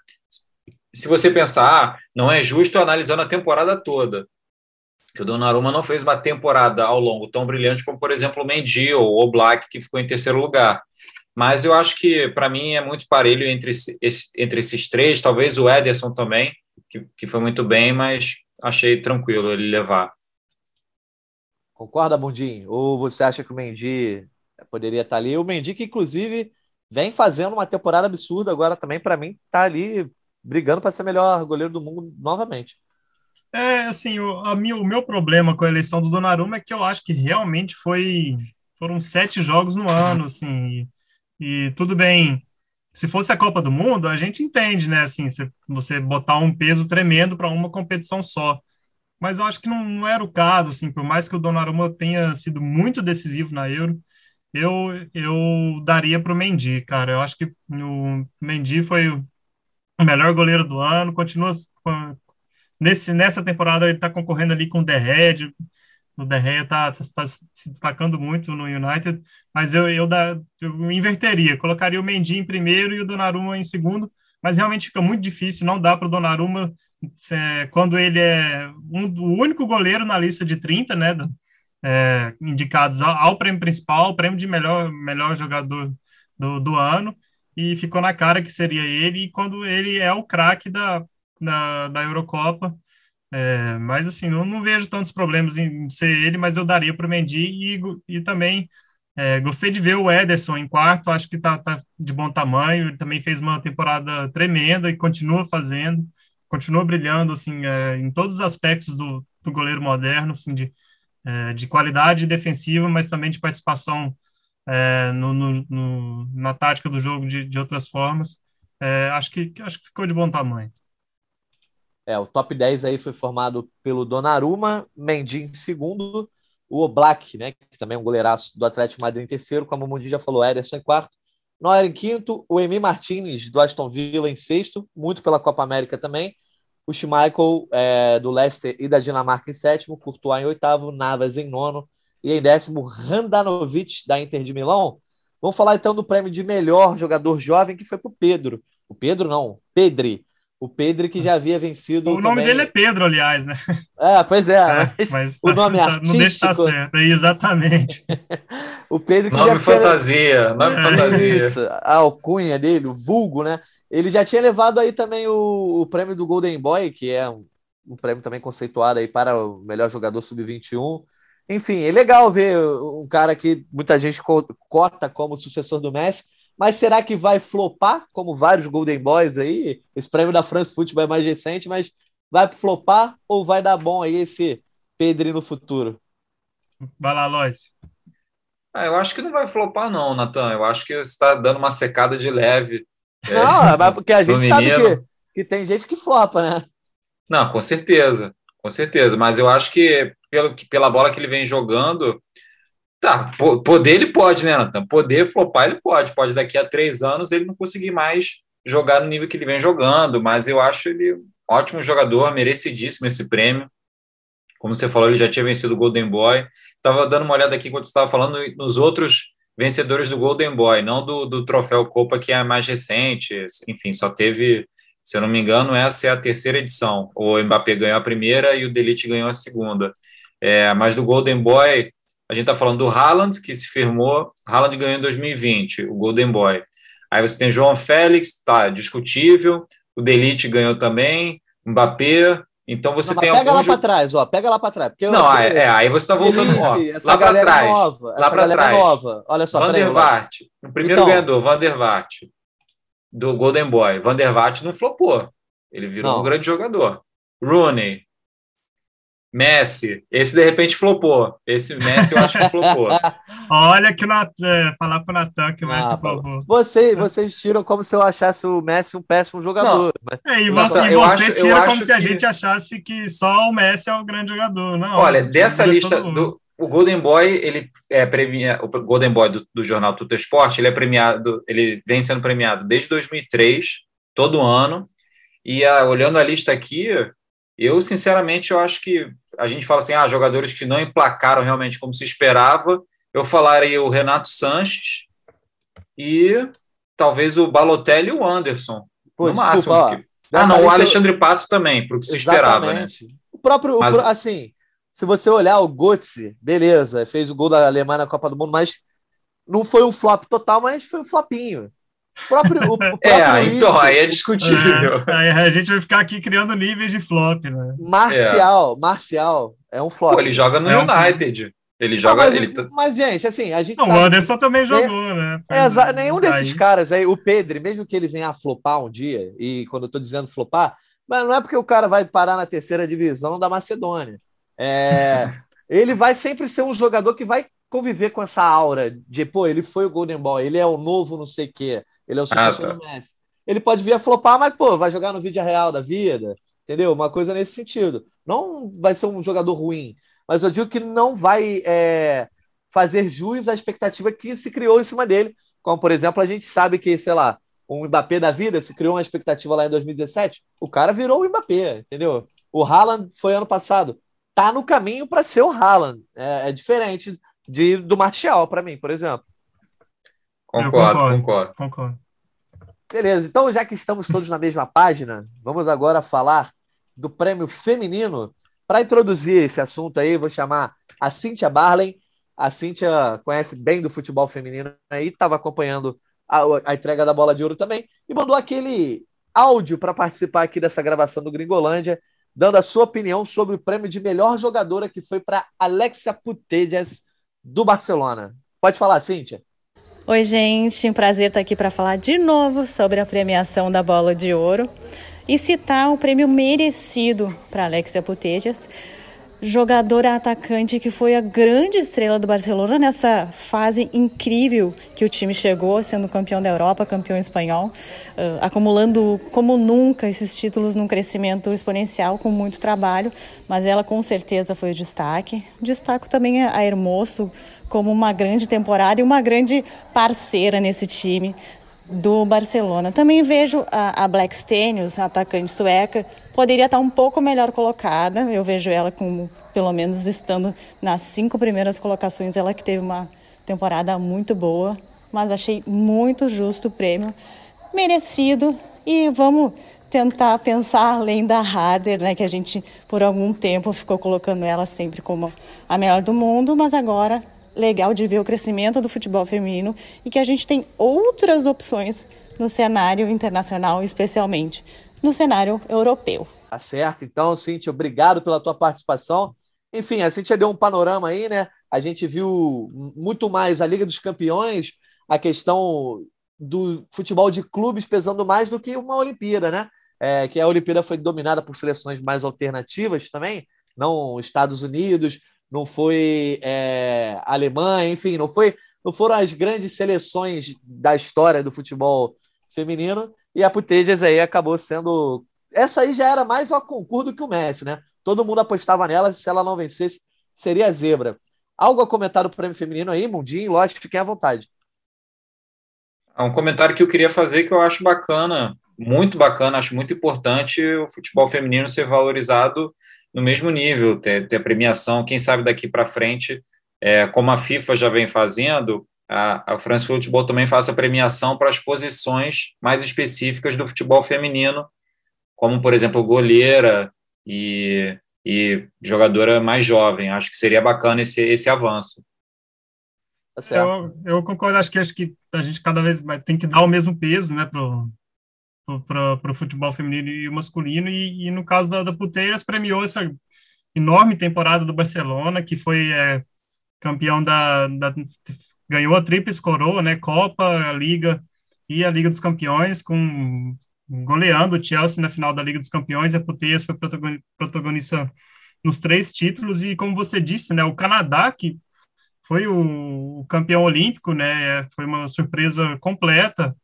se você pensar, ah, não é justo analisando a temporada toda que o Donnarumma não fez uma temporada ao longo tão brilhante como, por exemplo, o Mendy ou o Black, que ficou em terceiro lugar. Mas eu acho que, para mim, é muito parelho entre, esse, entre esses três, talvez o Ederson também, que, que foi muito bem, mas achei tranquilo ele levar. Concorda, Mundinho? Ou você acha que o Mendy poderia estar ali? O Mendy, que inclusive vem fazendo uma temporada absurda agora também, para mim, está ali brigando para ser melhor goleiro do mundo novamente. É, assim, o, a o meu problema com a eleição do Donnarumma é que eu acho que realmente foi foram sete jogos no ano, assim, e, e tudo bem. Se fosse a Copa do Mundo, a gente entende, né? Assim, você, você botar um peso tremendo para uma competição só. Mas eu acho que não, não era o caso, assim, por mais que o Donnarumma tenha sido muito decisivo na Euro, eu, eu daria para o Mendy, cara. Eu acho que o Mendy foi o melhor goleiro do ano, continua Nesse, nessa temporada ele está concorrendo ali com o The Red, o The Red está tá se destacando muito no United, mas eu, eu, da, eu inverteria, colocaria o Mendy em primeiro e o Donnarumma em segundo, mas realmente fica muito difícil, não dá para o Donnarumma, é, quando ele é um, o único goleiro na lista de 30, né, é, indicados ao, ao, prêmio principal, prêmio de melhor, melhor jogador do, do ano, e ficou na cara que seria ele, e quando ele é o craque da, da, Eurocopa. É, mas assim, eu não vejo tantos problemas em ser ele, mas eu daria para o Mendy e, e também é, gostei de ver o Ederson em quarto, acho que está tá de bom tamanho, ele também fez uma temporada tremenda e continua fazendo, continua brilhando assim, é, em todos os aspectos do, do goleiro moderno, assim, de, é, de qualidade defensiva, mas também de participação é, no, no, no, na tática do jogo de, de outras formas. É, acho, que, acho que ficou de bom tamanho. É, o top 10 aí foi formado pelo Donnarumma, Mendy em segundo, o Oblak, né, que também é um goleiraço do Atlético Madrid em terceiro, como o Mundi já falou, Ederson em quarto, Neuer em quinto, o Emi Martinez do Aston Villa em sexto, muito pela Copa América também, o Schmeichel é, do Leicester e da Dinamarca em sétimo, Courtois em oitavo, Navas em nono e em décimo, Randanovic da Inter de Milão. Vamos falar então do prêmio de melhor jogador jovem que foi para o Pedro. O Pedro não, Pedri, O Pedro que já havia vencido. O nome também... dele é Pedro, aliás, né? É, pois é. <laughs> é mas, mas o nome tá, artístico... Não deixa estar certo, exatamente. <laughs> o Pedro que nome já fantasia, nome é. fantasia. Isso, a alcunha dele, o vulgo, né? Ele já tinha levado aí também o, o prêmio do Golden Boy, que é um, um prêmio também conceituado aí para o melhor jogador sub-21. Enfim, é legal ver um cara que muita gente cota como sucessor do Messi, mas será que vai flopar, como vários Golden Boys aí? Esse prêmio da France Football é mais recente, mas vai flopar ou vai dar bom aí esse Pedro no futuro? Vai lá, Lois. Ah, eu acho que não vai flopar, não, Natan. Eu acho que você está dando uma secada de leve. Não, é, mas porque a gente sabe que, que tem gente que flopa, né? Não, com certeza, com certeza. Mas eu acho que, pelo, que pela bola que ele vem jogando, Tá, poder ele pode, né, Nathan? Poder flopar ele pode. Pode daqui a três anos ele não conseguir mais jogar no nível que ele vem jogando, mas eu acho ele um ótimo jogador, merecidíssimo esse prêmio. Como você falou, ele já tinha vencido o Golden Boy. Estava dando uma olhada aqui enquanto estava falando nos outros vencedores do Golden Boy, não do, do troféu Copa, que é mais recente. Enfim, só teve, se eu não me engano, essa é a terceira edição. O Mbappé ganhou a primeira e o Delite ganhou a segunda. É, mas do Golden Boy, a gente está falando do Haaland, que se firmou, Haaland ganhou em 2020, o Golden Boy. Aí você tem João Félix, tá discutível, o Delite ganhou também, Mbappé, então você não, tem pega lá para trás, ó, pega lá para trás. Porque não, eu, é, é, aí você está voltando Elite, ó, lá para trás. Nova, lá para trás. Nova. Olha só, o primeiro então, ganhador, Van der Vaart, do Golden Boy. Van der Vaart não flopou. Ele virou não. um grande jogador. Rooney, Messi, esse de repente flopou. Esse Messi eu acho que flopou. <laughs> Olha que na, é, falar pro Natan que o Messi ah, flopou. Você, vocês tiram como se eu achasse o Messi um péssimo jogador. Mas... É, e você, você acho, tira como se a gente achasse que só o Messi é o grande jogador. Não, Olha, dessa lista do o Golden Boy, ele é premia, o Golden Boy do, do jornal Tuto Esporte, ele é premiado, ele vem sendo premiado desde 2003, todo ano. E a, olhando a lista aqui, eu, sinceramente, eu acho que a gente fala assim, ah, jogadores que não emplacaram realmente como se esperava. Eu falaria o Renato Sanches e talvez o Balotelli e o Anderson. Pô, no desculpa, máximo. Ó, ah, não, o Alexandre eu... Pato também, para o que se esperava, né? O próprio, mas... o, assim, se você olhar o Götze, beleza, fez o gol da Alemanha na Copa do Mundo, mas não foi um flop total, mas foi um flopinho. O próprio, o, <laughs> próprio é, então, aí é discutível. É, aí a gente vai ficar aqui criando níveis de flop, né? Marcial, é. Marcial é um flop. Pô, ele joga no é United. Um... Ele joga. mas, ele... mas, gente, assim, a gente. Não, sabe o Anderson também jogou, né? É, nenhum desses caras aí, o Pedro, mesmo que ele venha a flopar um dia, e quando eu tô dizendo flopar, mas não é porque o cara vai parar na terceira divisão da Macedônia. É, <laughs> ele vai sempre ser um jogador que vai conviver com essa aura de, pô, ele foi o Golden Boy, ele é o novo não sei o quê. Ele é o sucessor ah, tá. do Messi. Ele pode vir a flopar, mas, pô, vai jogar no vídeo real da vida, entendeu? Uma coisa nesse sentido. Não vai ser um jogador ruim, mas eu digo que não vai é, fazer jus à expectativa que se criou em cima dele. Como, por exemplo, a gente sabe que, sei lá, um Mbappé da vida se criou uma expectativa lá em 2017, o cara virou o Mbappé, entendeu? O Haaland foi ano passado. Tá no caminho para ser o Haaland. É, é diferente de, do Martial, para mim, por exemplo. Concordo, concordo, concordo, concordo. Beleza, então já que estamos todos na mesma página, vamos agora falar do prêmio feminino. Para introduzir esse assunto aí, vou chamar a Cíntia Barley. A Cíntia conhece bem do futebol feminino aí, estava acompanhando a, a, entrega da bola de ouro também e mandou aquele áudio para participar aqui dessa gravação do Gringolândia, dando a sua opinião sobre o prêmio de melhor jogadora que foi para Alexia Putellas do Barcelona. Pode falar, Cíntia. Oi, gente, um prazer estar aqui para falar de novo sobre a premiação da Bola de Ouro e citar o prêmio merecido para Alexia Putellas, jogadora atacante que foi a grande estrela do Barcelona nessa fase incrível que o time chegou, sendo campeão da Europa, campeão espanhol, acumulando como nunca esses títulos num crescimento exponencial com muito trabalho, mas ela com certeza foi o destaque. Destaco também a Hermoso, como uma grande temporada e uma grande parceira nesse time do Barcelona. Também vejo a, a Black Stenius, atacante sueca, poderia estar um pouco melhor colocada. Eu vejo ela como, pelo menos, estando nas cinco primeiras colocações. Ela que teve uma temporada muito boa, mas achei muito justo o prêmio, merecido. E vamos tentar pensar além da Harder, né, que a gente por algum tempo ficou colocando ela sempre como a melhor do mundo, mas agora legal de ver o crescimento do futebol feminino e que a gente tem outras opções no cenário internacional, especialmente no cenário europeu. Tá certo. Então, Cintia, obrigado pela tua participação. Enfim, a Cintia deu um panorama aí, né? A gente viu muito mais a Liga dos Campeões, a questão do futebol de clubes pesando mais do que uma Olimpíada, né? É, que a Olimpíada foi dominada por seleções mais alternativas também, não Estados Unidos, não foi é, Alemanha, enfim, não foi, não foram as grandes seleções da história do futebol feminino. E a Putellas aí acabou sendo. Essa aí já era mais o concurso do que o Messi, né? Todo mundo apostava nela, se ela não vencesse, seria zebra. Algo a comentar do prêmio feminino aí, Mundinho? Lógico, fiquem à vontade. É um comentário que eu queria fazer que eu acho bacana, muito bacana, acho muito importante o futebol feminino ser valorizado no mesmo nível, ter, ter premiação. Quem sabe daqui para frente, é, como a FIFA já vem fazendo, a, a France Football também faça premiação para as posições mais específicas do futebol feminino, como, por exemplo, goleira e, e jogadora mais jovem. Acho que seria bacana esse, esse avanço. Tá eu, eu concordo, acho que acho que a gente cada vez mais tem que dar o mesmo peso, né, para o futebol feminino e masculino, e, e no caso da, da Puteiras, premiou essa enorme temporada do Barcelona, que foi é, campeão da, da, ganhou a tríplice coroa, né, Copa, a Liga e a Liga dos Campeões, com goleando o Chelsea na final da Liga dos Campeões, a Puteiras foi protagonista nos três títulos, e como você disse, né, o Canadá, que foi o, campeão olímpico, né? Foi uma surpresa completa.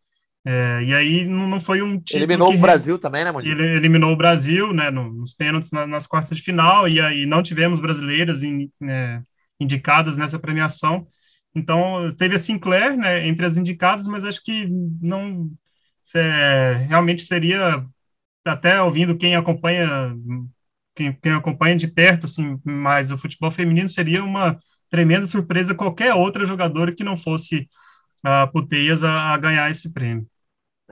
É, e aí não foi um título eliminou o Brasil também, né, Mondinho? Ele eliminou o Brasil, né, nos pênaltis na, nas quartas de final e aí não tivemos brasileiras in, né, indicadas nessa premiação. Então teve a Sinclair, né, entre as indicadas, mas acho que não é, realmente seria até ouvindo quem acompanha quem, quem acompanha de perto, assim, mais o futebol feminino seria uma tremenda surpresa qualquer outra jogadora que não fosse a Puteias a, a ganhar esse prêmio.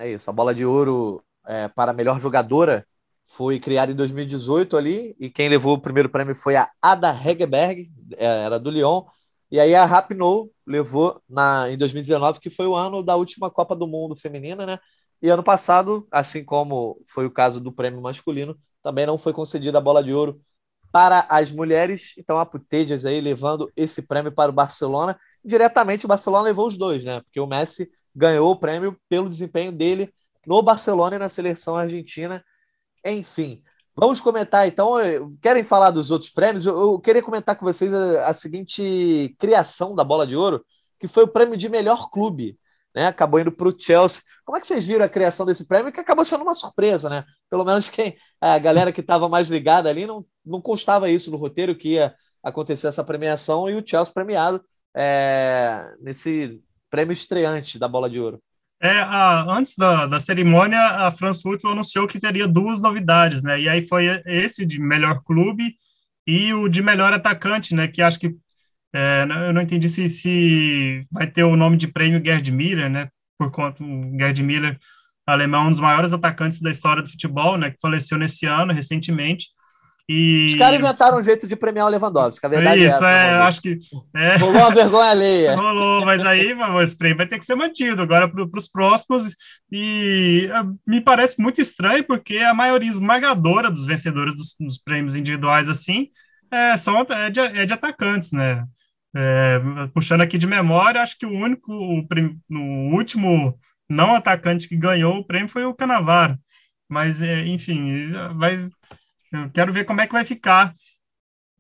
É isso, a bola de ouro é, para a melhor jogadora foi criada em 2018 ali, e quem levou o primeiro prêmio foi a Ada Hegerberg, é, era do Lyon, e aí a Rapinoe levou na, em 2019, que foi o ano da última Copa do Mundo feminina, né? E ano passado, assim como foi o caso do prêmio masculino, também não foi concedida a bola de ouro para as mulheres. Então a Putejas aí levando esse prêmio para o Barcelona. Diretamente o Barcelona levou os dois, né? Porque o Messi ganhou o prêmio pelo desempenho dele no Barcelona e na seleção argentina. Enfim, vamos comentar então. Querem falar dos outros prêmios? Eu, queria comentar com vocês a, a seguinte criação da Bola de Ouro, que foi o prêmio de melhor clube né? Acabou indo para o Chelsea. Como é que vocês viram a criação desse prêmio? Que acabou sendo uma surpresa, né? Pelo menos quem a galera que estava mais ligada ali não, não constava isso no roteiro que ia acontecer essa premiação e o Chelsea premiado é, nesse prêmio estreante da Bola de Ouro. É, a, antes da, da cerimônia, a France Football anunciou que teria duas novidades, né? E aí foi esse de melhor clube e o de melhor atacante, né? Que acho que é, eu não entendi se, se vai ter o nome de prêmio Gerd Miller, né? Por conta o Gerd Miller, alemão, um dos maiores atacantes da história do futebol, né? Que faleceu nesse ano, recentemente. E... Os caras inventaram um jeito de premiar o Lewandowski, a verdade é Isso, é essa. É, acho que. É... Rolou uma vergonha alheia. Rolou, mas aí esse prêmio vai ter que ser mantido agora para os próximos. E ah, me parece muito estranho, porque a maioria esmagadora dos vencedores dos, dos prêmios individuais, assim, é, são, é de, é de atacantes, né? É, puxando aqui de memória, acho que o único, o, no último não atacante que ganhou o prêmio foi o Canavaro. Mas, é, enfim, vai, eu quero ver como é que vai ficar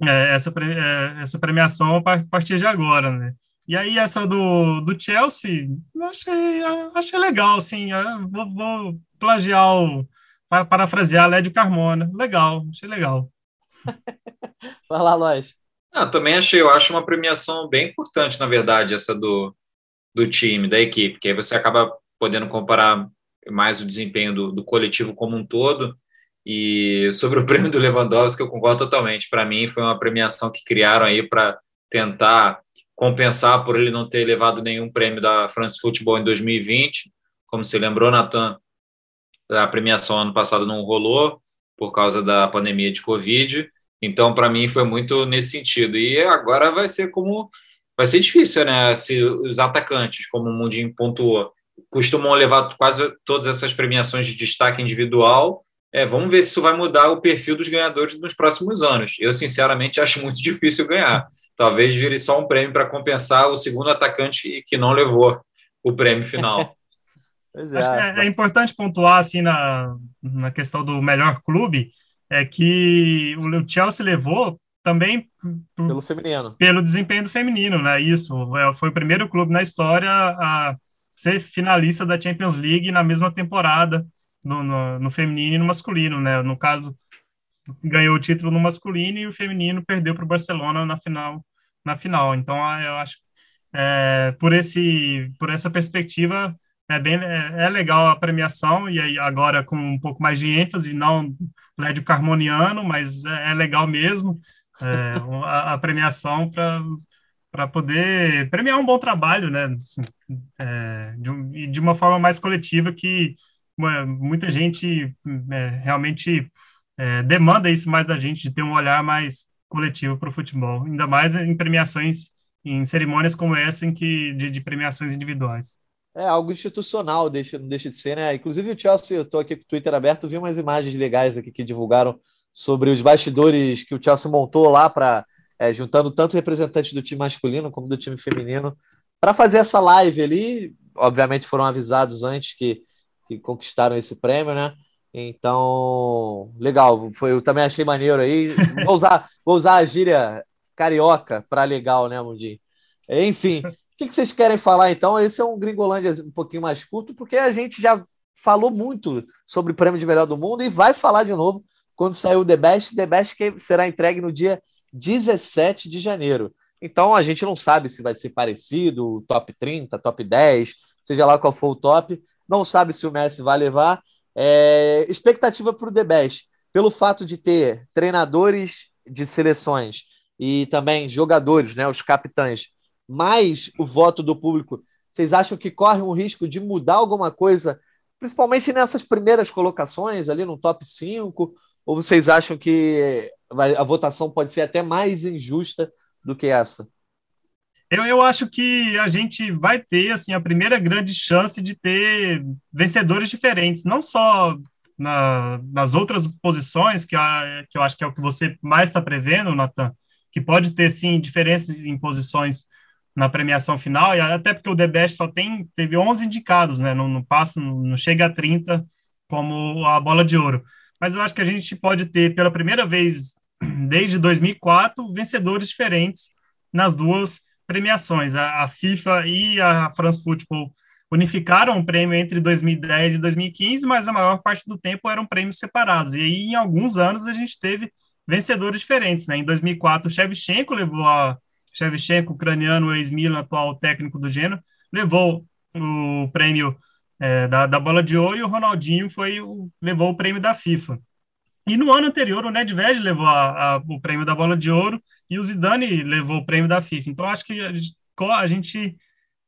é, essa, é, essa premiação a partir de agora, né? E aí, essa do, do Chelsea, achei, achei legal, assim, vou, vou plagiar o, parafrasear Lédio Carmona. Legal, achei legal. <laughs> Vai lá, Lois. Ah, também achei, eu acho uma premiação bem importante, na verdade, essa do, do time, da equipe, que aí você acaba podendo comparar mais o desempenho do, do coletivo como um todo. E sobre o <laughs> prêmio do Lewandowski, eu concordo totalmente. Para mim, foi uma premiação que criaram aí para tentar compensar por ele não ter levado nenhum prêmio da France Football em 2020. Como você lembrou, Nathan, a premiação ano passado não rolou por causa da pandemia de Covid. Então, para mim, foi muito nesse sentido. E agora vai ser como. Vai ser difícil, né? Se os atacantes, como o Mundinho pontuou, costumam levar quase todas essas premiações de destaque individual. É, vamos ver se isso vai mudar o perfil dos ganhadores nos próximos anos. Eu, sinceramente, acho muito <laughs> difícil ganhar. Talvez vire só um prêmio para compensar o segundo atacante que não levou o prêmio final. <laughs> Acho que é, é, importante pontuar assim na, na questão do melhor clube é que o Chelsea levou também pelo feminino, pelo desempenho do feminino, né? Isso é, foi o primeiro clube na história a ser finalista da Champions League na mesma temporada no, no, no feminino e no masculino, né? No caso ganhou o título no masculino e o feminino perdeu para o Barcelona na final na final. Então eu acho é, por esse por essa perspectiva é bem é, é, legal a premiação e aí agora com um pouco mais de ênfase não Lédio Carmoniano mas é, é legal mesmo é, a, a, premiação para para poder premiar um bom trabalho né assim, é, de, de, uma forma mais coletiva que muita gente é, realmente demanda isso mais da gente de ter um olhar mais coletivo para o futebol ainda mais em premiações em cerimônias como essa em que de, de premiações individuais é algo institucional, deixa, não deixa de ser, né? Inclusive o Chelsea, eu estou aqui com o Twitter aberto, vi umas imagens legais aqui que divulgaram sobre os bastidores que o Chelsea montou lá para é, juntando tanto representantes do time masculino como do time feminino para fazer essa live ali. Obviamente foram avisados antes que, que conquistaram esse prêmio, né? Então, legal. Foi, eu também achei maneiro aí. Vou usar, <laughs> vou usar a gíria carioca para legal, né, Mundinho? Enfim, que, que vocês querem falar então? Esse é um Gringolândia um pouquinho mais curto, porque a gente já falou muito sobre o prêmio de melhor do mundo e vai falar de novo quando sair o The Best. The Best que será entregue no dia 17 de janeiro. Então a gente não sabe se vai ser parecido, top 30, top 10, seja lá qual for o top. Não sabe se o Messi vai levar. É... expectativa para o The Best, pelo fato de ter treinadores de seleções e também jogadores, né, os capitães mais o voto do público, vocês acham que corre um risco de mudar alguma coisa, principalmente nessas primeiras colocações, ali no top 5? Ou vocês acham que a votação pode ser até mais injusta do que essa? Eu, eu acho que a gente vai ter assim a primeira grande chance de ter vencedores diferentes, não só na, nas outras posições, que, a, que eu acho que é o que você mais está prevendo, Natan, que pode ter sim diferenças em posições na premiação final, e até porque o The Best só tem, teve 11 indicados, né, não, não passa, não chega a 30 como a bola de ouro. Mas eu acho que a gente pode ter, pela primeira vez desde 2004, vencedores diferentes nas duas premiações. A, a FIFA e a France Football unificaram o prêmio entre 2010 e 2015, mas a maior parte do tempo eram prêmios separados. E aí, em alguns anos, a gente teve vencedores diferentes. Né? Em 2004, o Shevchenko levou a, Shevchenko, ucraniano, ex-Milan, atual técnico do Genoa, levou o prêmio é, da, da bola de ouro e o Ronaldinho foi o, levou o prêmio da FIFA. E no ano anterior, o Nedved levou a, a, o prêmio da bola de ouro e o Zidane levou o prêmio da FIFA. Então, acho que a gente,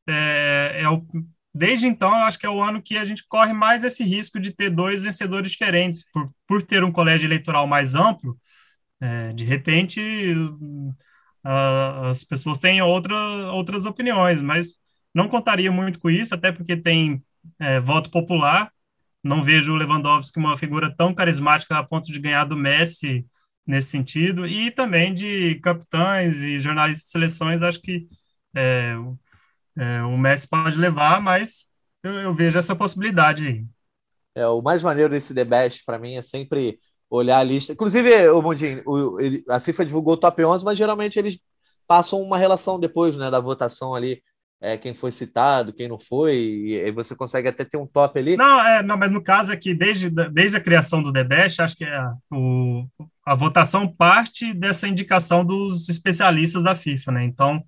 a é, é o, desde então, eu acho que é o ano que a gente corre mais esse risco de ter dois vencedores diferentes, por, por ter um colégio eleitoral mais amplo. É, de repente, uh, as pessoas têm outra, outras opiniões, mas não contaria muito com isso, até porque tem é, voto popular. Não vejo o Lewandowski uma figura tão carismática a ponto de ganhar do Messi nesse sentido, e também de capitães e jornalistas de seleções, acho que é, é, o Messi pode levar, mas eu, eu, vejo essa possibilidade aí. É, o mais maneiro desse The Best, para mim, é sempre olhar a lista. Inclusive, o Mundinho, a FIFA divulgou o top 11, mas geralmente eles passam uma relação depois né, da votação ali. É, quem foi citado, quem não foi, e aí você consegue até ter um top ali. Não, é, não mas no caso é que desde, desde a criação do The Best, acho que é o, a votação parte dessa indicação dos especialistas da FIFA, né? Então,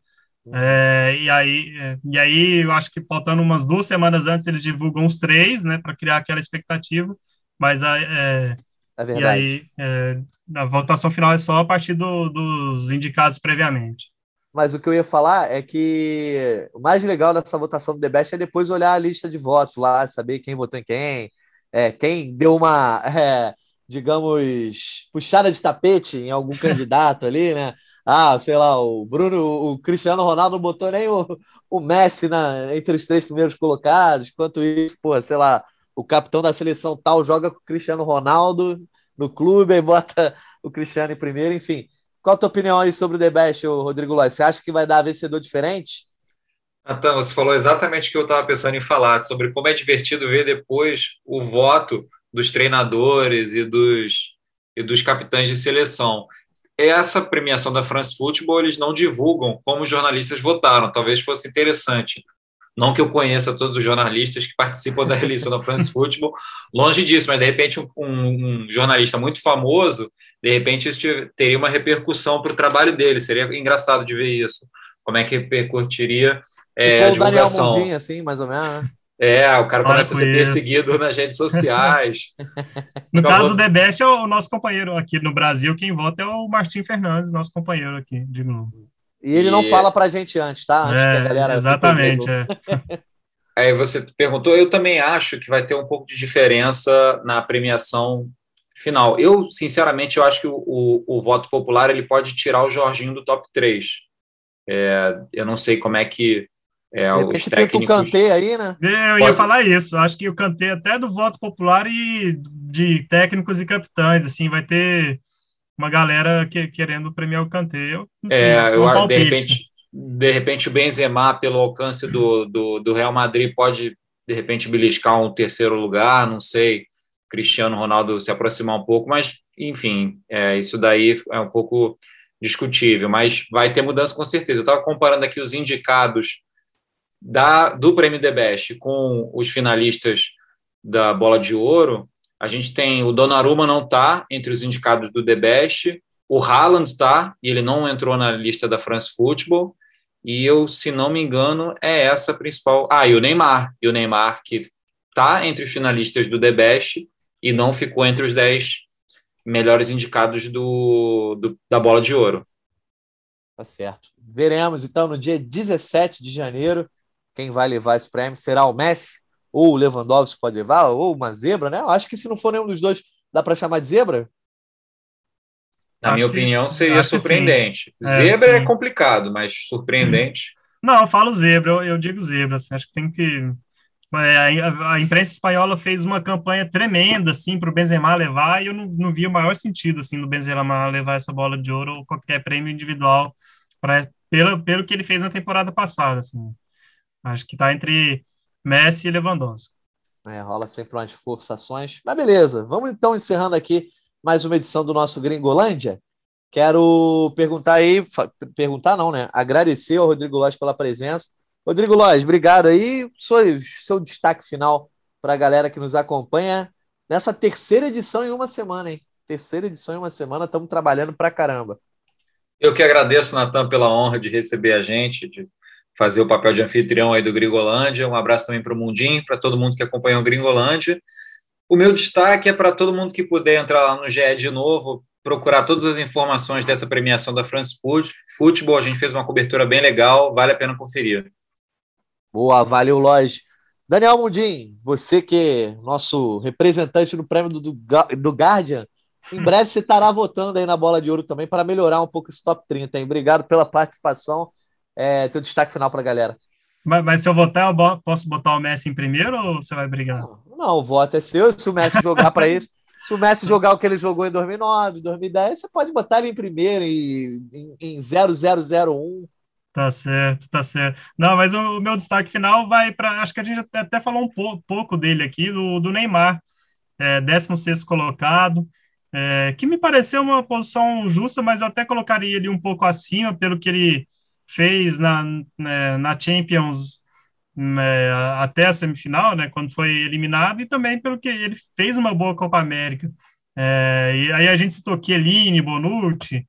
uhum. é, e, aí, é, e aí eu acho que faltando umas duas semanas antes eles divulgam os três, né, para criar aquela expectativa, mas é, é verdade. E aí, é, a votação final é só a partir do, dos indicados previamente. Mas o que eu ia falar é que o mais legal dessa votação do The Best é depois olhar a lista de votos lá, saber quem votou em quem. é, quem deu uma, <laughs> é, digamos, puxada de tapete em algum candidato ali, né? Ah, sei lá, o Bruno, o Cristiano Ronaldo não botou nem o, o Messi na, entre os três primeiros colocados. Enquanto isso, pô, sei lá, o capitão da seleção tal joga com o Cristiano Ronaldo no clube e bota o Cristiano em primeiro, enfim. Qual a tua opinião aí sobre o The Best, Rodrigo Lóis? Você acha que vai dar vencedor diferente? Natan, você falou exatamente o que eu estava pensando em falar, sobre como é divertido ver depois o voto dos treinadores e dos, e dos capitães de seleção. Essa premiação da France Football, eles não divulgam como os jornalistas votaram, talvez fosse interessante. Não que eu conheça todos os jornalistas que participam da <laughs> eleição da France Football, longe disso, mas de repente um, um, jornalista muito famoso, de repente isso teria uma repercussão para o trabalho dele, seria engraçado de ver isso. Como é que repercutiria é, a divulgação. Daniel Mundinho, assim, mais ou menos. Né? É, o cara começa a ser isso. perseguido nas redes sociais. <laughs> no então, caso do The Best, é o nosso companheiro aqui no Brasil, quem vota é o Martim Fernandes, nosso companheiro aqui de novo. E ele e... não fala pra gente antes, tá? Antes é, galera exatamente, é. Aí você perguntou, eu também acho que vai ter um pouco de diferença na premiação final. Eu, sinceramente, eu acho que o, o, o voto popular ele pode tirar o Jorginho do top 3. É, eu não sei como é que é, de repente técnicos... o Kanté aí, né? É, eu ia Pode... falar isso. Acho que o Kanté até do voto popular e de técnicos e capitães, assim, vai ter uma galera que, querendo premiar o Kanté. Eu, é, eu, um de repente, de repente o Benzema, pelo alcance do, do, do, Real Madrid, pode de repente beliscar um terceiro lugar, não sei. Cristiano Ronaldo se aproximar um pouco, mas enfim, é, isso daí é um pouco discutível, mas vai ter mudança com certeza. Eu estava comparando aqui os indicados da, do Prêmio The Best com os finalistas da Bola de Ouro, a gente tem o Donnarumma não está entre os indicados do The Best, o Haaland está, e ele não entrou na lista da France Football, e eu, se não me engano, é essa a principal. Ah, e o Neymar, e o Neymar que está entre os finalistas do The Best e não ficou entre os 10 melhores indicados do, do, da Bola de Ouro. Tá certo. Veremos então no dia 17 de janeiro quem vai levar esse prêmio será o Messi ou o Lewandowski pode levar, ou uma zebra, né? Eu acho que se não for nenhum dos dois, dá para chamar de zebra? Na acho minha opinião, seria surpreendente. É, zebra é, é, complicado, mas surpreendente. Não, eu falo zebra, eu, eu digo zebra. Assim, acho que tem que. É, a, imprensa espanhola fez uma campanha tremenda assim para o Benzema levar e eu não, não vi o maior sentido assim no Benzema levar essa bola de ouro ou qualquer prêmio individual para pelo, pelo que ele fez na temporada passada assim. Acho que está entre Messi e Lewandowski. É, rola sempre umas forçações. Mas beleza, vamos então encerrando aqui mais uma edição do nosso Gringolândia. Quero perguntar aí, perguntar não, né? Agradecer ao Rodrigo Lóis pela presença. Rodrigo Lóis, obrigado aí. Seu, seu destaque final para a galera que nos acompanha nessa terceira edição em uma semana, hein? Terceira edição em uma semana, estamos trabalhando para caramba. Eu que agradeço, Natan, pela honra de receber a gente, de fazer o papel de anfitrião aí do Gringolândia. Um abraço também para o Mundinho, para todo mundo que acompanhou o Gringolândia. O meu destaque é para todo mundo que puder entrar lá no GE de novo, procurar todas as informações dessa premiação da France Football. A gente fez uma cobertura bem legal, vale a pena conferir. Boa, valeu, Lois. Daniel Mundim, você que é nosso representante no prêmio do, do, do Guardian, em <laughs> breve você estará votando aí na bola de ouro também para melhorar um pouco esse top 30. Hein? Obrigado pela participação é, teu destaque final para a galera. Mas, mas, se eu votar, eu posso botar o Messi em primeiro ou você vai brigar? Não, não o voto é seu. Se o Messi jogar para isso, se o Messi jogar o que ele jogou em 2009, 2010, você pode botar ele em primeiro, em, em, em 0001. Tá certo, tá certo. Não, mas o, meu destaque final vai para. Acho que a gente até, falou um po, pouco dele aqui, do, do Neymar, é, 16 colocado, é, que me pareceu uma posição justa, mas eu até colocaria ele um pouco acima, pelo que ele fez na, na, né, na Champions né, até a semifinal, né, quando foi eliminado, e também pelo que ele fez uma boa Copa América. É, e aí a gente citou Chiellini, Bonucci,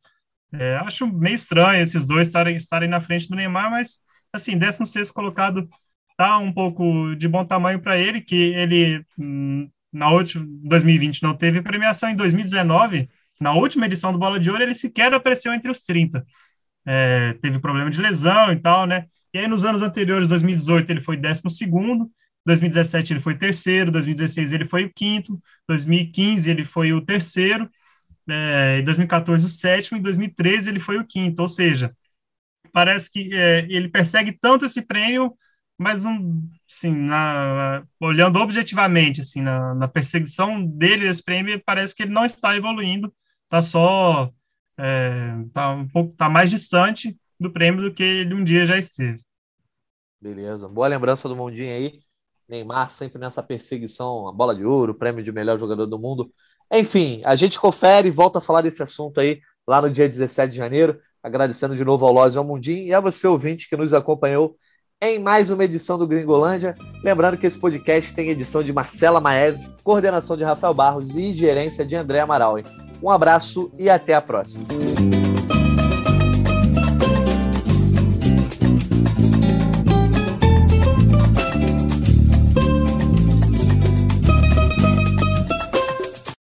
é, acho meio estranho esses dois estarem, estarem na frente do Neymar, mas, assim, 16 colocado tá um pouco de bom tamanho para ele, que ele, hum, na última, 2020 não teve premiação, em 2019, na última edição do Bola de Ouro, ele sequer apareceu entre os 30 é, teve problema de lesão e tal, né? E aí nos anos anteriores, 2018, ele foi 12 2017 ele foi terceiro, 2016 ele foi o quinto, 2015 ele foi o terceiro, é, em 2014 o sétimo, em 2013 ele foi o quinto, ou seja, parece que é, ele persegue tanto esse prêmio, mas um, assim, na, olhando objetivamente, assim, na, na perseguição dele esse prêmio, parece que ele não está evoluindo, está só é, tá um pouco tá mais distante do prêmio do que ele um dia já esteve. Beleza, boa lembrança do Mundinho aí. Neymar sempre nessa perseguição, a bola de ouro, prêmio de melhor jogador do mundo. Enfim, a gente confere e volta a falar desse assunto aí lá no dia 17 de janeiro. Agradecendo de novo ao Loz e ao Mundinho e a você, ouvinte, que nos acompanhou em mais uma edição do Gringolândia. Lembrando que esse podcast tem edição de Marcela Maev, coordenação de Rafael Barros e gerência de André Amaral. Um abraço e até a próxima.